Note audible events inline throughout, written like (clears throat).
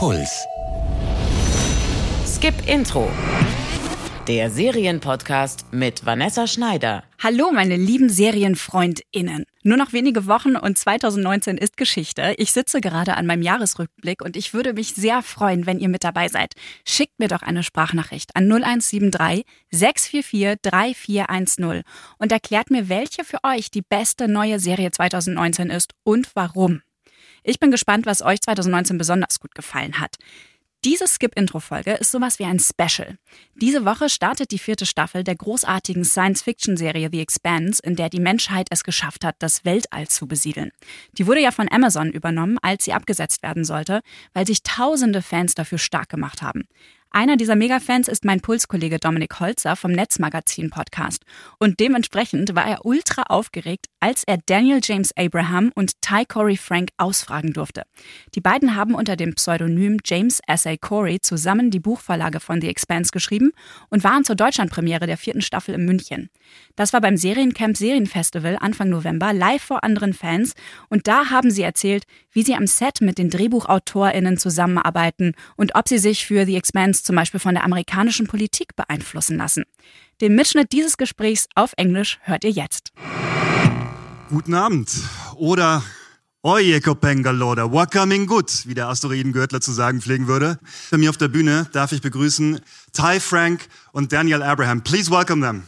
Puls. Skip Intro. Der Serienpodcast mit Vanessa Schneider. Hallo, meine lieben SerienfreundInnen. Nur noch wenige Wochen und 2019 ist Geschichte. Ich sitze gerade an meinem Jahresrückblick und ich würde mich sehr freuen, wenn ihr mit dabei seid. Schickt mir doch eine Sprachnachricht an 0173 644 3410 und erklärt mir, welche für euch die beste neue Serie 2019 ist und warum. Ich bin gespannt, was euch 2019 besonders gut gefallen hat. Diese Skip-Intro-Folge ist sowas wie ein Special. Diese Woche startet die vierte Staffel der großartigen Science-Fiction-Serie The Expanse, in der die Menschheit es geschafft hat, das Weltall zu besiedeln. Die wurde ja von Amazon übernommen, als sie abgesetzt werden sollte, weil sich tausende Fans dafür stark gemacht haben. Einer dieser Megafans ist mein Pulskollege Dominik Holzer vom Netzmagazin Podcast. Und dementsprechend war er ultra aufgeregt, als er Daniel James Abraham und Ty Corey Frank ausfragen durfte. Die beiden haben unter dem Pseudonym James S.A. Corey zusammen die Buchvorlage von The Expanse geschrieben und waren zur Deutschlandpremiere der vierten Staffel in München. Das war beim Seriencamp Serienfestival Anfang November live vor anderen Fans und da haben sie erzählt, wie sie am Set mit den DrehbuchautorInnen zusammenarbeiten und ob sie sich für The Expanse zum Beispiel von der amerikanischen Politik beeinflussen lassen. Den Mitschnitt dieses Gesprächs auf Englisch hört ihr jetzt. Guten Abend oder Oye Kopengaloda, Wakamin gut, wie der Asteroidengürtler zu sagen pflegen würde. Bei mir auf der Bühne darf ich begrüßen Ty Frank und Daniel Abraham. Please welcome them.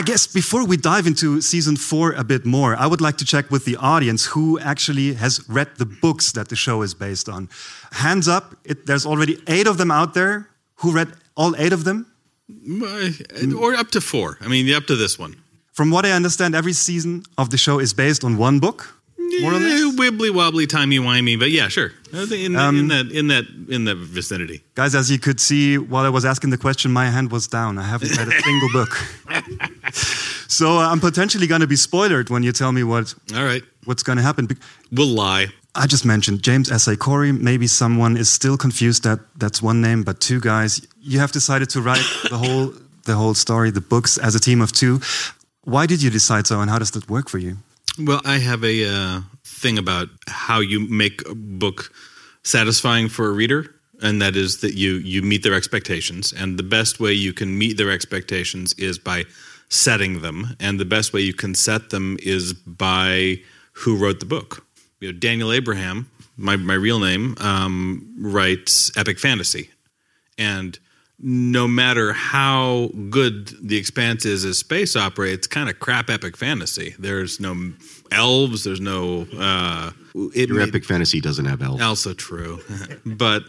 I guess before we dive into season four a bit more, I would like to check with the audience who actually has read the books that the show is based on. Hands up, it, there's already eight of them out there. Who read all eight of them? Or up to four. I mean, up to this one. From what I understand, every season of the show is based on one book. More or less? Wibbly wobbly, timey wimey, but yeah, sure. In, Um, in that in that in that vicinity. Guys, as you could see while I was asking the question, my hand was down. I haven't read a (laughs) single book. So uh, I'm potentially going to be spoiled when you tell me what All right, what's going to happen. We'll lie. I just mentioned James S.A. Corey. Maybe someone is still confused that that's one name, but two guys. You have decided to write (coughs) the whole the whole story, the books, as a team of two. Why did you decide so, and how does that work for you? Well, I have a uh, thing about how you make a book satisfying for a reader, and that is that you you meet their expectations, and the best way you can meet their expectations is by setting them, and the best way you can set them is by who wrote the book. You know, Daniel Abraham, my my real name, um, writes epic fantasy, and no matter how good the expanse is as space opera, it's kind of crap epic fantasy. There's no elves. There's no. Uh, it Your made- epic fantasy doesn't have elves. also true, (laughs) but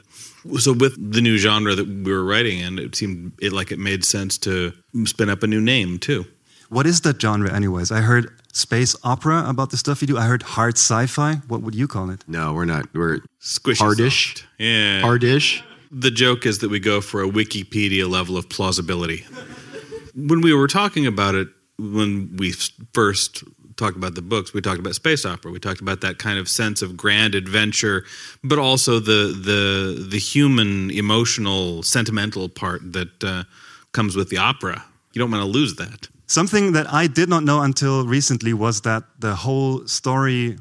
so with the new genre that we were writing in, it seemed it like it made sense to spin up a new name too. What is that genre, anyways? I heard space opera about the stuff you do. I heard hard sci-fi. What would you call it? No, we're not. We're Squishy Hardish? soft. yeah. hardish. The joke is that we go for a Wikipedia level of plausibility. when we were talking about it, when we first talked about the books, we talked about space opera. We talked about that kind of sense of grand adventure, but also the the the human, emotional, sentimental part that uh, comes with the opera. You don't want to lose that. Something that I did not know until recently was that the whole story,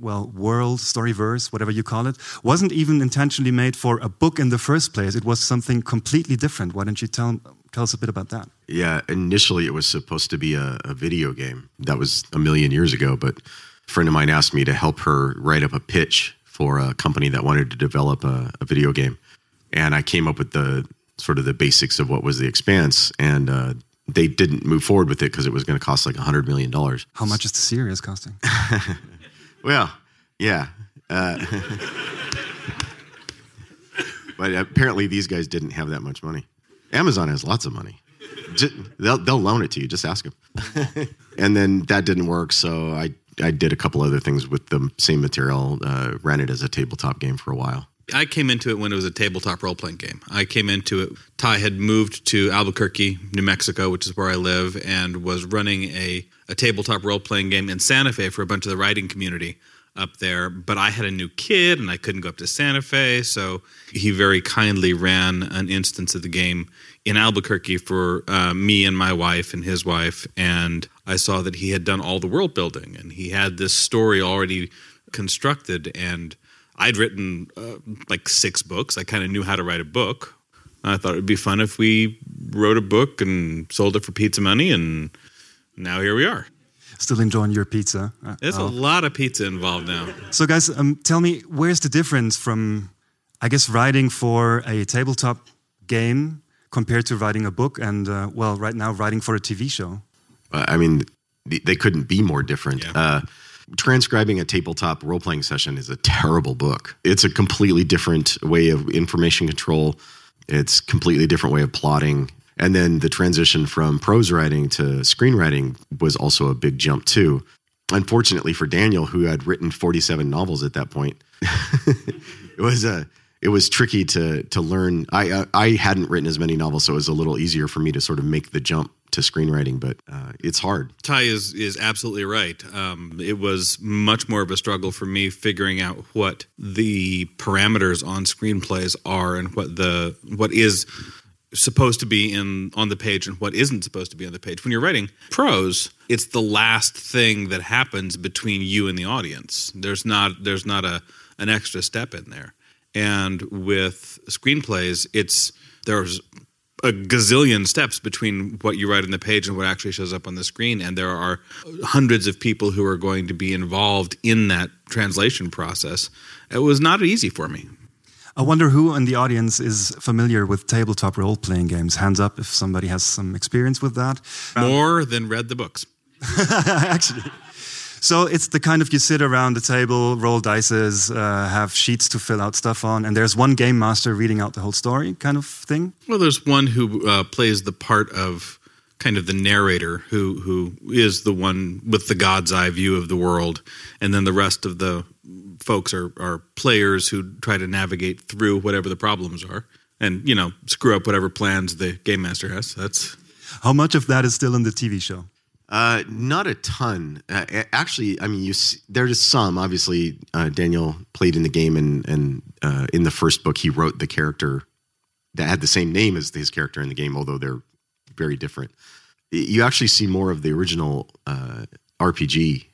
well, world, story verse, whatever you call it, wasn't even intentionally made for a book in the first place. It was something completely different. Why don't you tell, tell us a bit about that? Yeah, initially it was supposed to be a, a video game. That was a million years ago, but a friend of mine asked me to help her write up a pitch for a company that wanted to develop a, a video game. And I came up with the sort of the basics of what was the expanse and uh, they didn't move forward with it because it was going to cost like a hundred million dollars. How much is the series costing? (laughs) Well, yeah. Uh, but apparently these guys didn't have that much money. Amazon has lots of money. Ju- they'll, they'll loan it to you. Just ask them. (laughs) and then that didn't work. So I, I did a couple other things with the same material, uh, ran it as a tabletop game for a while. I came into it when it was a tabletop role playing game. I came into it. Ty had moved to Albuquerque, New Mexico, which is where I live, and was running a, a tabletop role playing game in Santa Fe for a bunch of the writing community up there. But I had a new kid and I couldn't go up to Santa Fe. So he very kindly ran an instance of the game in Albuquerque for uh, me and my wife and his wife. And I saw that he had done all the world building and he had this story already constructed. And I'd written uh, like six books. I kind of knew how to write a book. I thought it would be fun if we wrote a book and sold it for pizza money. And now here we are. Still enjoying your pizza. Uh, There's oh. a lot of pizza involved now. So, guys, um, tell me, where's the difference from, I guess, writing for a tabletop game compared to writing a book and, uh, well, right now, writing for a TV show? Uh, I mean, they couldn't be more different. Yeah. Uh, transcribing a tabletop role playing session is a terrible book. It's a completely different way of information control. It's completely different way of plotting. And then the transition from prose writing to screenwriting was also a big jump too. Unfortunately for Daniel, who had written 47 novels at that point, (laughs) it was a it was tricky to to learn. I uh, I hadn't written as many novels, so it was a little easier for me to sort of make the jump to screenwriting. But uh, it's hard. Ty is is absolutely right. Um, it was much more of a struggle for me figuring out what the parameters on screenplays are and what the what is supposed to be in on the page and what isn't supposed to be on the page. When you're writing prose, it's the last thing that happens between you and the audience. There's not there's not a an extra step in there. And with screenplays, it's there's a gazillion steps between what you write on the page and what actually shows up on the screen and there are hundreds of people who are going to be involved in that translation process. It was not easy for me. I wonder who in the audience is familiar with tabletop role playing games. Hands up if somebody has some experience with that. More than read the books. (laughs) Actually. So it's the kind of you sit around the table, roll dices, uh, have sheets to fill out stuff on, and there's one game master reading out the whole story kind of thing. Well, there's one who uh, plays the part of kind of the narrator, who who is the one with the God's eye view of the world, and then the rest of the folks are are players who try to navigate through whatever the problems are, and you know screw up whatever plans the game master has. That's How much of that is still in the TV show? Uh, not a ton. Uh, actually, I mean, you see, there's some. Obviously, uh, Daniel played in the game, and and uh, in the first book, he wrote the character that had the same name as his character in the game, although they're very different. You actually see more of the original uh, RPG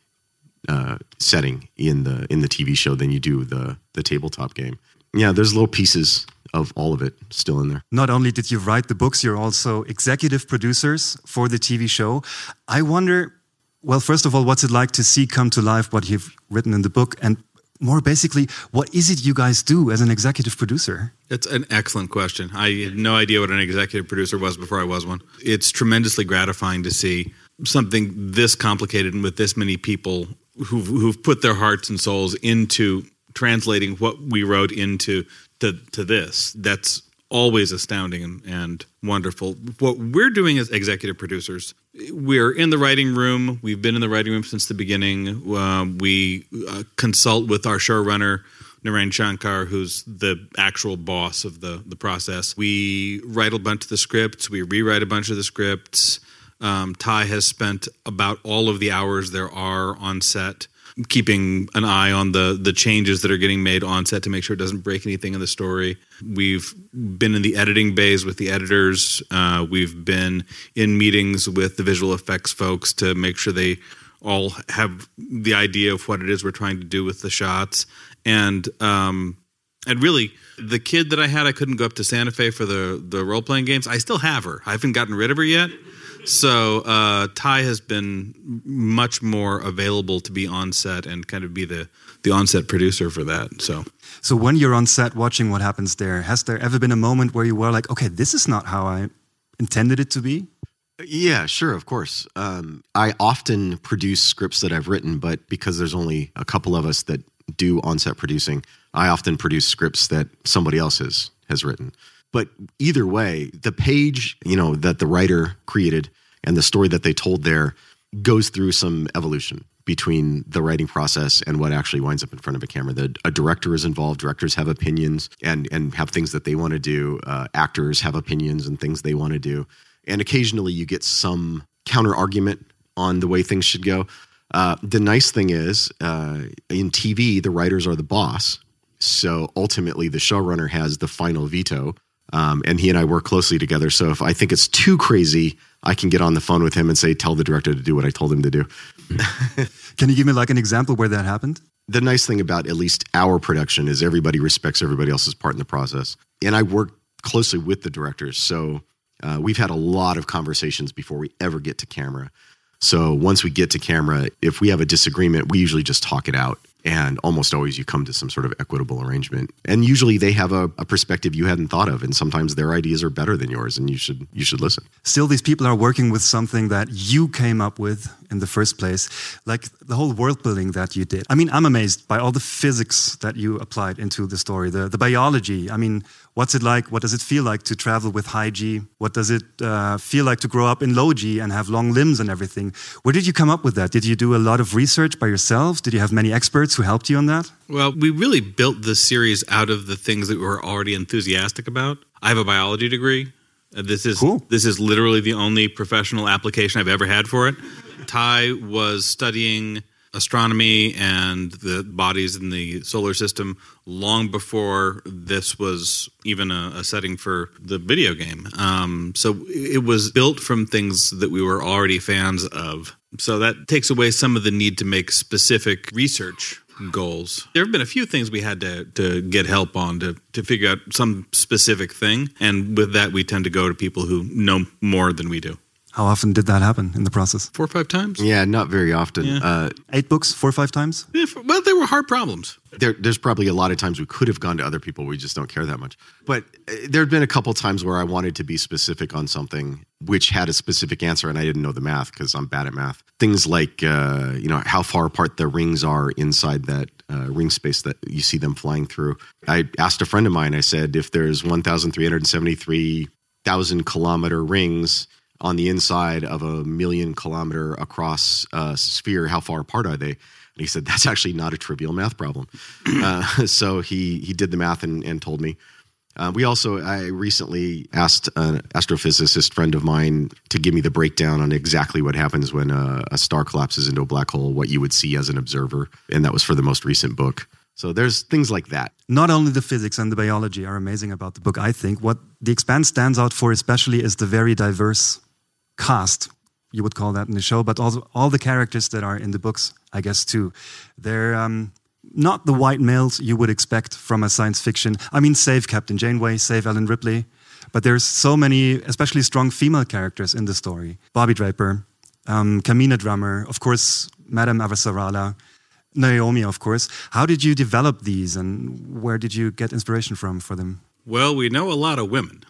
uh, setting in the in the TV show than you do the the tabletop game. Yeah, there's little pieces of all of it still in there. Not only did you write the books, you're also executive producers for the TV show. I wonder, well, first of all, what's it like to see come to life what you've written in the book? And more basically, what is it you guys do as an executive producer? It's an excellent question. I had no idea what an executive producer was before I was one. It's tremendously gratifying to see something this complicated and with this many people who've, who've put their hearts and souls into translating what we wrote into to, to this. That's always astounding and, and wonderful. What we're doing as executive producers, we're in the writing room. We've been in the writing room since the beginning. Um, we uh, consult with our showrunner, Naren Shankar, who's the actual boss of the, the process. We write a bunch of the scripts, we rewrite a bunch of the scripts. Um, Ty has spent about all of the hours there are on set keeping an eye on the the changes that are getting made on set to make sure it doesn't break anything in the story. We've been in the editing bays with the editors. Uh, we've been in meetings with the visual effects folks to make sure they all have the idea of what it is we're trying to do with the shots. And um, and really, the kid that I had, I couldn't go up to Santa Fe for the the role playing games. I still have her. I haven't gotten rid of her yet. So uh, Ty has been much more available to be on set and kind of be the the on set producer for that. So So when you're on set watching what happens there, has there ever been a moment where you were like, okay, this is not how I intended it to be? Yeah, sure, of course. Um, I often produce scripts that I've written, but because there's only a couple of us that do on-set producing, I often produce scripts that somebody else has has written. But either way, the page you know that the writer created and the story that they told there goes through some evolution between the writing process and what actually winds up in front of a camera. The, a director is involved. Directors have opinions and and have things that they want to do. Uh, actors have opinions and things they want to do. And occasionally you get some counter argument on the way things should go. Uh, the nice thing is, uh, in TV, the writers are the boss. So ultimately, the showrunner has the final veto. Um, and he and I work closely together. So if I think it's too crazy, I can get on the phone with him and say, tell the director to do what I told him to do. (laughs) Can you give me like an example where that happened? The nice thing about at least our production is everybody respects everybody else's part in the process. And I work closely with the directors. So uh, we've had a lot of conversations before we ever get to camera. So once we get to camera, if we have a disagreement, we usually just talk it out. And almost always you come to some sort of equitable arrangement. And usually they have a, a perspective you hadn't thought of. And sometimes their ideas are better than yours and you should you should listen. Still, these people are working with something that you came up with in the first place, like the whole world building that you did. I mean, I'm amazed by all the physics that you applied into the story, the, the biology. I mean, what's it like? What does it feel like to travel with high G? What does it uh, feel like to grow up in low G and have long limbs and everything? Where did you come up with that? Did you do a lot of research by yourselves? Did you have many experts who helped you on that? Well, we really built the series out of the things that we were already enthusiastic about. I have a biology degree. Uh, This is Cool. this is literally the only professional application I've ever had for it. Ty was studying astronomy and the bodies in the solar system long before this was even a, a setting for the video game. Um, so it was built from things that we were already fans of. So that takes away some of the need to make specific research goals. There have been a few things we had to, to get help on to, to figure out some specific thing. And with that, we tend to go to people who know more than we do. How often did that happen in the process? Four or five times? Yeah, not very often. Yeah. Uh, Eight books, four or five times? Yeah, f- well, they were hard problems. there, there's probably a lot of times we could have gone to other people. We just don't care that much. But uh, there had been a couple times where I wanted to be specific on something which had a specific answer, and I didn't know the math because I'm bad at math. Things like, uh, you know, how far apart the rings are inside that uh, ring space that you see them flying through. I asked a friend of mine. I said, if there's 1,373,000 kilometer rings on the inside of a million kilometer across uh, sphere, how far apart are they? And he said, that's actually not a trivial math problem. (clears throat) uh, (laughs) so he, he did the math and, and told me. Uh, we also, I recently asked an astrophysicist friend of mine to give me the breakdown on exactly what happens when a, a star collapses into a black hole, what you would see as an observer. And that was for the most recent book. So there's things like that. Not only the physics and the biology are amazing about the book, I think. What The Expanse stands out for, especially, is the very diverse cast, you would call that in the show, but also all the characters that are in the books, I guess, too. They're um, not the white males you would expect from a science fiction. I mean, save Captain Janeway, save Ellen Ripley, but there's so many, especially strong female characters in the story. Bobby Draper, um, Camina Drummer, of course, Madame Avasarala, Naomi, of course. How did you develop these, and where did you get inspiration from for them? Well, we know a lot of women.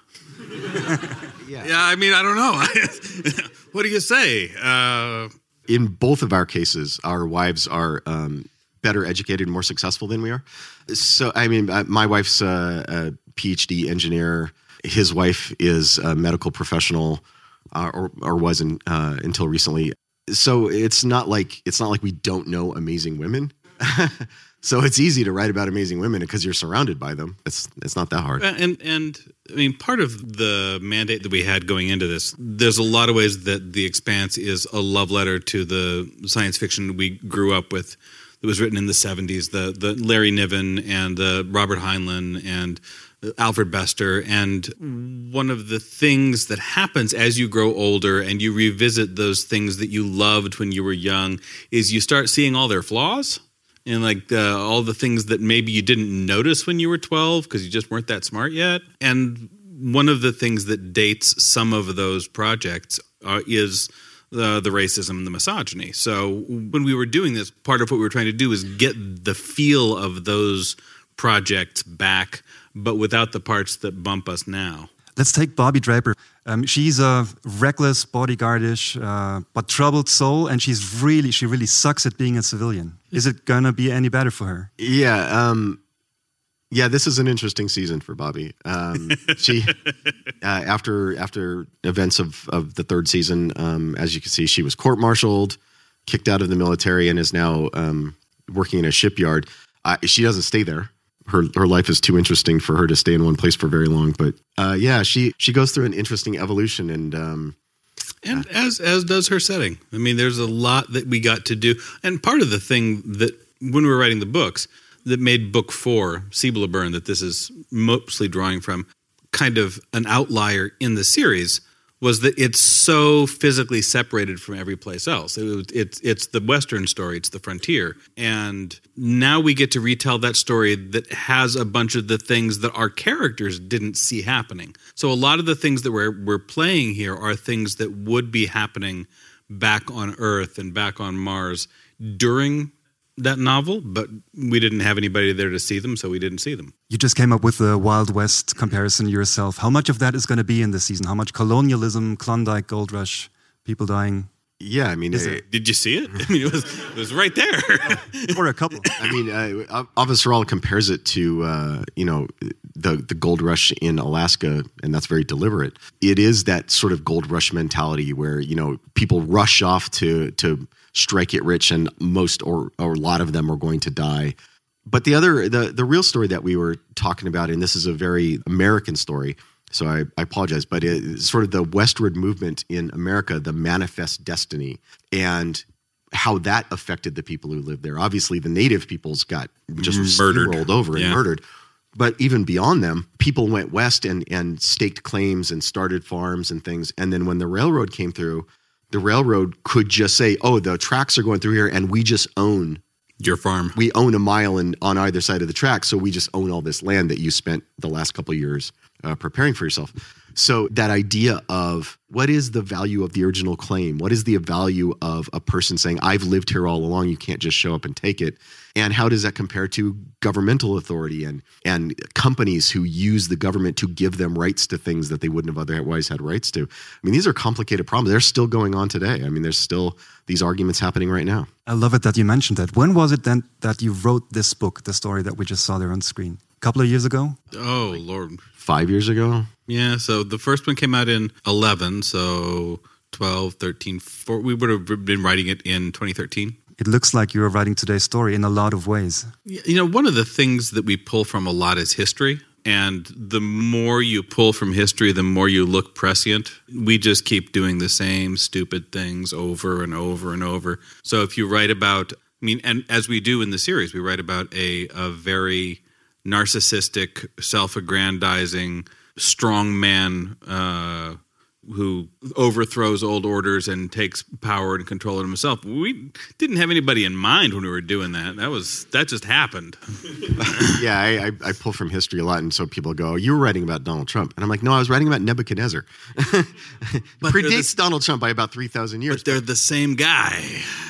Yeah. Yeah, I mean, I don't know. (laughs) what do you say? Uh, in both of our cases, our wives are um, better educated and more successful than we are. So, I mean, uh, my wife's a, a PhD engineer. His wife is a medical professional, uh, or or was in, uh, until recently. So it's not like it's not like we don't know amazing women. (laughs) so it's easy to write about amazing women because you're surrounded by them. It's it's not that hard. Uh, and and I mean, part of the mandate that we had going into this, there's a lot of ways that the Expanse is a love letter to the science fiction we grew up with. That was written in the '70s, the the Larry Niven and the Robert Heinlein and Alfred Bester. And one of the things that happens as you grow older and you revisit those things that you loved when you were young is you start seeing all their flaws and like all the things that maybe you didn't notice when you were 12 because you just weren't that smart yet. And one of the things that dates some of those projects uh, is the, the racism and the misogyny. So when we were doing this, part of what we were trying to do is get the feel of those projects back, but without the parts that bump us now. Let's take Bobby Draper. Um, she's a reckless, bodyguardish, uh, but troubled soul, and she's really, she really sucks at being a civilian. Is it gonna be any better for her? Yeah, um, yeah. This is an interesting season for Bobby. Um, (laughs) she, uh, after after events of of the third season, um, as you can see, she was court-martialed, kicked out of the military, and is now um, working in a shipyard. Uh, she doesn't stay there. Her her life is too interesting for her to stay in one place for very long. But uh, yeah, she she goes through an interesting evolution, and um, and as as does her setting. I mean, there's a lot that we got to do, and part of the thing that when we were writing the books that made book four, Cibola Burn, that this is mostly drawing from, kind of an outlier in the series was that it's so physically separated from every place else. It, it's it's the Western story, it's the frontier, and now we get to retell that story that has a bunch of the things that our characters didn't see happening. So a lot of the things that we're we're playing here are things that would be happening back on Earth and back on Mars during that novel, but we didn't have anybody there to see them, so we didn't see them. You just came up with the Wild West comparison yourself. How much of that is going to be in the season? How much colonialism, Klondike, Gold Rush, people dying? Yeah, I mean, uh, Did you see it? (laughs) (laughs) I mean, it was it was right there. (laughs) or a couple. I mean, uh, Avasarala compares it to uh, you know the the gold rush in Alaska, and that's very deliberate. It is that sort of gold rush mentality where you know people rush off to to strike it rich, and most or or a lot of them are going to die. But the other the the real story that we were talking about, and this is a very American story. So I, I apologize, but it's sort of the westward movement in America, the manifest destiny, and how that affected the people who lived there. Obviously, the native peoples got just mm-hmm. Murdered. rolled over and Yeah. murdered. But even beyond them, people went west and, and staked claims and started farms and things. And then when the railroad came through, the railroad could just say, "Oh, the tracks are going through here, and we just own Your farm. we own a mile in, on either side of the track, so we just own all this land that you spent the last couple of years uh, preparing for yourself. So that idea of what is the value of the original claim? What is the value of a person saying, "I've lived here all along. You can't just show up and take it"? And how does that compare to governmental authority and and companies who use the government to give them rights to things that they wouldn't have otherwise had rights to? I mean, these are complicated problems. They're still going on today. I mean, there's still these arguments happening right now. I love it that you mentioned that. When was it then that you wrote this book, the story that we just saw there on screen? A couple of years ago? Oh Lord. Five years ago, Yeah, so the first one came out in 11, so 12, 13, 4, we would have been writing it in 2013. It looks like you are writing today's story in a lot of ways. You know, one of the things that we pull from a lot is history. And the more you pull from history, the more you look prescient. We just keep doing the same stupid things over and over and over. So if you write about, I mean, and as we do in the series, we write about a, a very narcissistic, self aggrandizing, strong man uh, who overthrows old orders and takes power and control of himself. We didn't have anybody in mind when we were doing that. That was that just happened. (laughs) yeah, I, I, I pull from history a lot, and so people go, "You were writing about Donald Trump," and I'm like, "No, I was writing about Nebuchadnezzar." (laughs) But they're Predates Donald Trump by about three thousand years, But they're the same guy.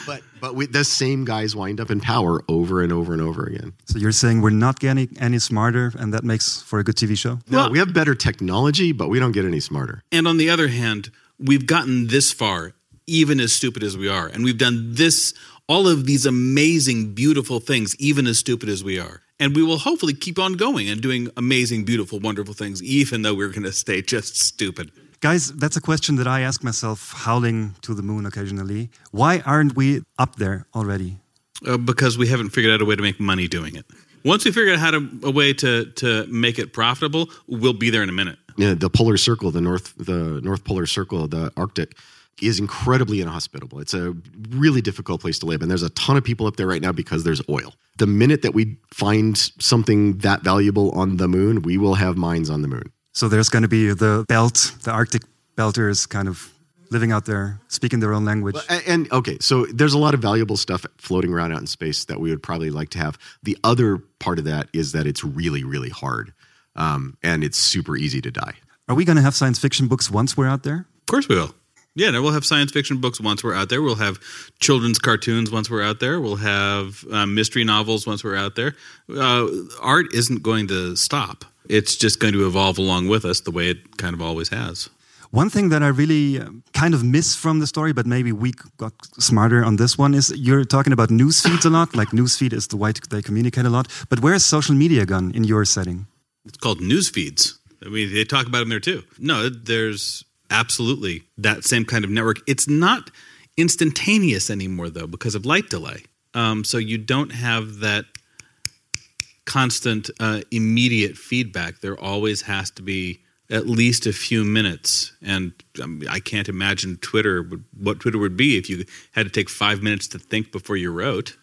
but but we, the same guys wind up in power over and over and over again. So you're saying we're not getting any smarter, and that makes for a good TV show? No, Well- we have better technology, but we don't get any smarter. And on the other hand, we've gotten this far, even as stupid as we are. And we've done this, all of these amazing, beautiful things, even as stupid as we are. And we will hopefully keep on going and doing amazing, beautiful, wonderful things, even though we're going to stay just stupid. Guys, that's a question that I ask myself, howling to the moon occasionally. Why aren't we up there already? Uh, because we haven't figured out a way to make money doing it. Once we figure out how to a way to to make it profitable, we'll be there in a minute. The polar circle, the north the North Polar Circle, the Arctic, is incredibly inhospitable. It's a really difficult place to live, and there's a ton of people up there right now because there's oil. The minute that we find something that valuable on the moon, we will have mines on the moon. So there's going to be the belt, the Arctic belters kind of living out there, speaking their own language. And, and okay, so there's a lot of valuable stuff floating around out in space that we would probably like to have. The other part of that is that it's really, really hard, um, and it's super easy to die. Are we going to have science fiction books once we're out there? Of course we will. Yeah, no, we'll have science fiction books once we're out there. We'll have children's cartoons once we're out there. We'll have uh, mystery novels once we're out there. Uh, art isn't going to stop. It's just going to evolve along with us the way it kind of always has. One thing that I really um, kind of miss from the story, but maybe we got smarter on this one, is you're talking about news feeds a lot. Like newsfeed is the way they communicate a lot. But where's social media gone in your setting? It's called news feeds. I mean, they talk about them there too. No, there's absolutely that same kind of network. It's not instantaneous anymore, though, because of light delay. Um, so you don't have that constant, uh, immediate feedback. There always has to be at least a few minutes. And um, I can't imagine Twitter would, what Twitter would be if you had to take five minutes to think before you wrote.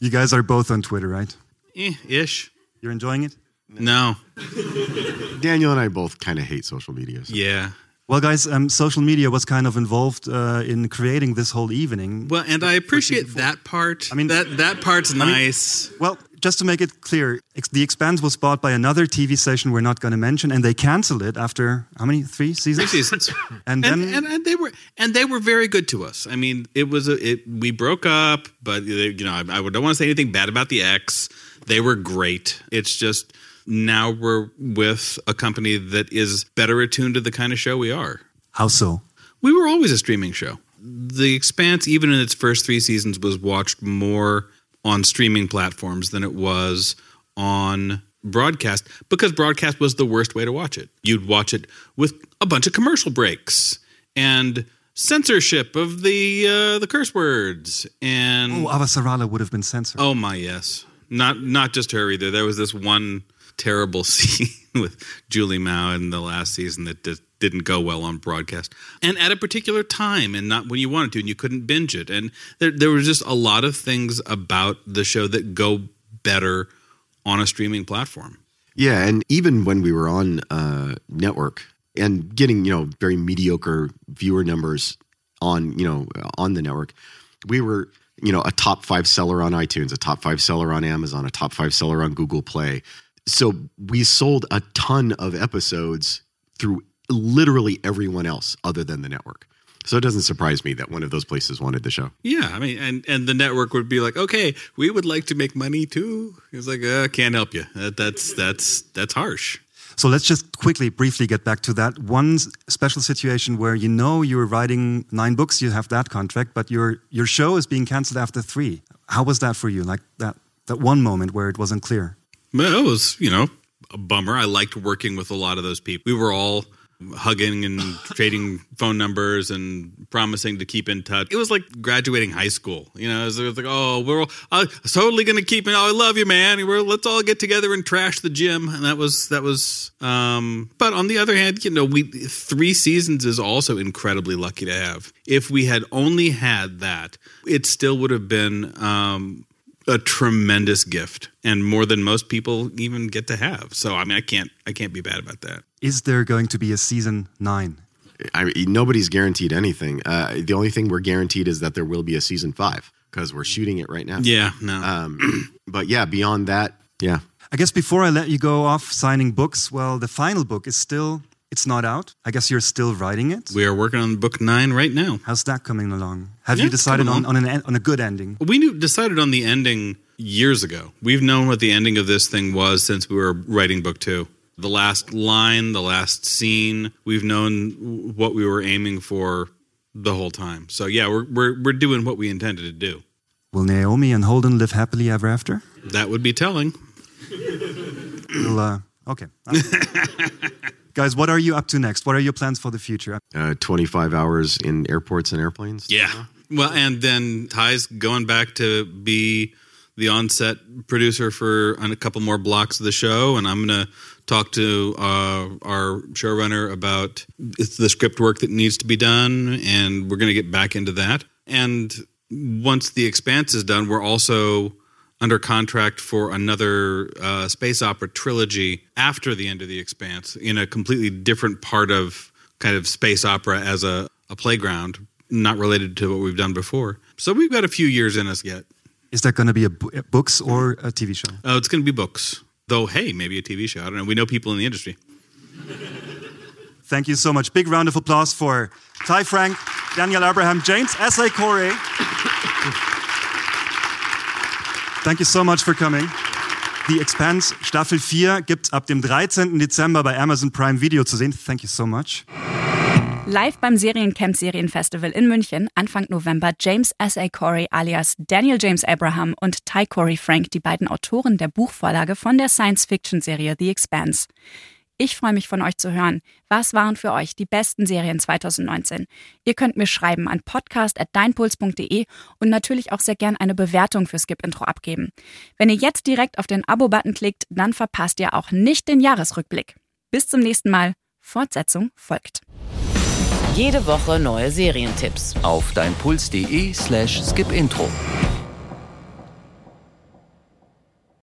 You guys are both on Twitter, right? Eh, ish. You're enjoying it? No. (laughs) Daniel and I both kind of hate social media. so- Yeah. Well, guys, um, social media was kind of involved uh, in creating this whole evening. Well, and I appreciate that part. I mean- mean, that that part's nice. Well, just to make it clear, Ex- The Expanse was bought by another TV station we're not going to mention, and they canceled it after how many? Three seasons? Three seasons. (laughs) And and, then and, and they were and they were very good to us. I mean, it was a, it. We broke up, but they, you know, I, I don't want to say anything bad about the ex. They were great. It's just now we're with a company that is better attuned to the kind of show we are. how so? We were always a streaming show. The Expanse, even in its first three seasons, was watched more on streaming platforms than it was on broadcast because broadcast was the worst way to watch it. You'd watch it with a bunch of commercial breaks and censorship of the uh, the curse words and Oh, Avasarala would have been censored. Oh my yes. Not not just her either. There was this one terrible (laughs) scene with Julie Mao in the last season that just didn't go well on broadcast. And at a particular time and not when you wanted to and you couldn't binge it. And there there was just a lot of things about the show that go better on a streaming platform. Yeah, and even when we were on uh, network and getting you know very mediocre viewer numbers on you know on the network, we were you know a top five seller on iTunes, a top five seller on Amazon, a top five seller on Google Play. So we sold a ton of episodes through literally everyone else other than the network. So it doesn't surprise me that one of those places wanted the show. Yeah, I mean, and, and the network would be like, okay, we would like to make money too. It's like, uh, can't help you. That, that's that's that's harsh. So let's just quickly, briefly get back to that one special situation where you know you're writing nine books, you have that contract, but your your show is being canceled after three. How was that for you? Like that that one moment where it wasn't clear. Well, it was, you know, a bummer. I liked working with a lot of those people. We were all hugging and trading (laughs) phone numbers and promising to keep in touch. It was like graduating high school. You know, it was, it was like, oh, we're all, uh, totally going to keep it. Oh, I love you, man. We're, let's all get together and trash the gym. And that was, that was, um, but on the other hand, you know, we, three seasons is also incredibly lucky to have. If we had only had that, it still would have been, um, a tremendous gift and more than most people even get to have. So I mean I can't I can't be bad about that. Is there going to be a season nine? I mean, nobody's guaranteed anything. Uh, the only thing we're guaranteed is that there will be a season five because we're shooting it right now. Yeah, no. Um, (clears throat) but yeah, beyond that, yeah. I guess before I let you go off signing books, well, the final book is still it's not out. I guess you're still writing it. we are working on book 9 right now. How's that coming along? Have Yeah, you decided on, on an on a good ending? We knew, decided on the ending years ago. We've known what the ending of this thing was since we were writing book 2. The last line, the last scene, we've known what we were aiming for the whole time. So yeah, we're we're we're doing what we intended to do. Will Naomi and Holden live happily ever after? That would be telling. We'll, uh, okay. (laughs) Guys, what are you up to next? What are your plans for the future? Uh, 25 hours in airports and airplanes. Yeah. Well, and then Ty's going back to be the on-set producer for a couple more blocks of the show, and I'm going to talk to uh, our showrunner about the script work that needs to be done, and we're going to get back into that. And once the Expanse is done, we're also under contract for another uh, space opera trilogy after the end of the Expanse in a completely different part of kind of space opera as a, a playground, not related to what we've done before. So we've got a few years in us yet. Is that going to be a a books or a TV show? Oh, it's going to be books. Though, hey, maybe a TV show. I don't know. We know people in the industry. (laughs) Thank you so much. Big round of applause for Ty Franck, Daniel Abraham, James S.A. Corey. Thank you so much for coming. The Expanse Staffel 4 gibt's ab dem 13. Dezember bei Amazon Prime Video zu sehen. Thank you so much. Live beim Seriencamp Serienfestival in München Anfang November James S.A. Corey alias Daniel James Abraham und Ty Corey Frank, die beiden Autoren der Buchvorlage von der Science-Fiction-Serie The Expanse. Ich freue mich von euch zu hören. Was waren für euch die besten Serien 2019? Ihr könnt mir schreiben an podcast.deinpuls.de und natürlich auch sehr gern eine Bewertung für Skip Intro abgeben. Wenn ihr jetzt direkt auf den Abo-Button klickt, dann verpasst ihr auch nicht den Jahresrückblick. Bis zum nächsten Mal. Fortsetzung folgt. Jede Woche neue Serientipps. Auf deinpuls.de slash skipintro.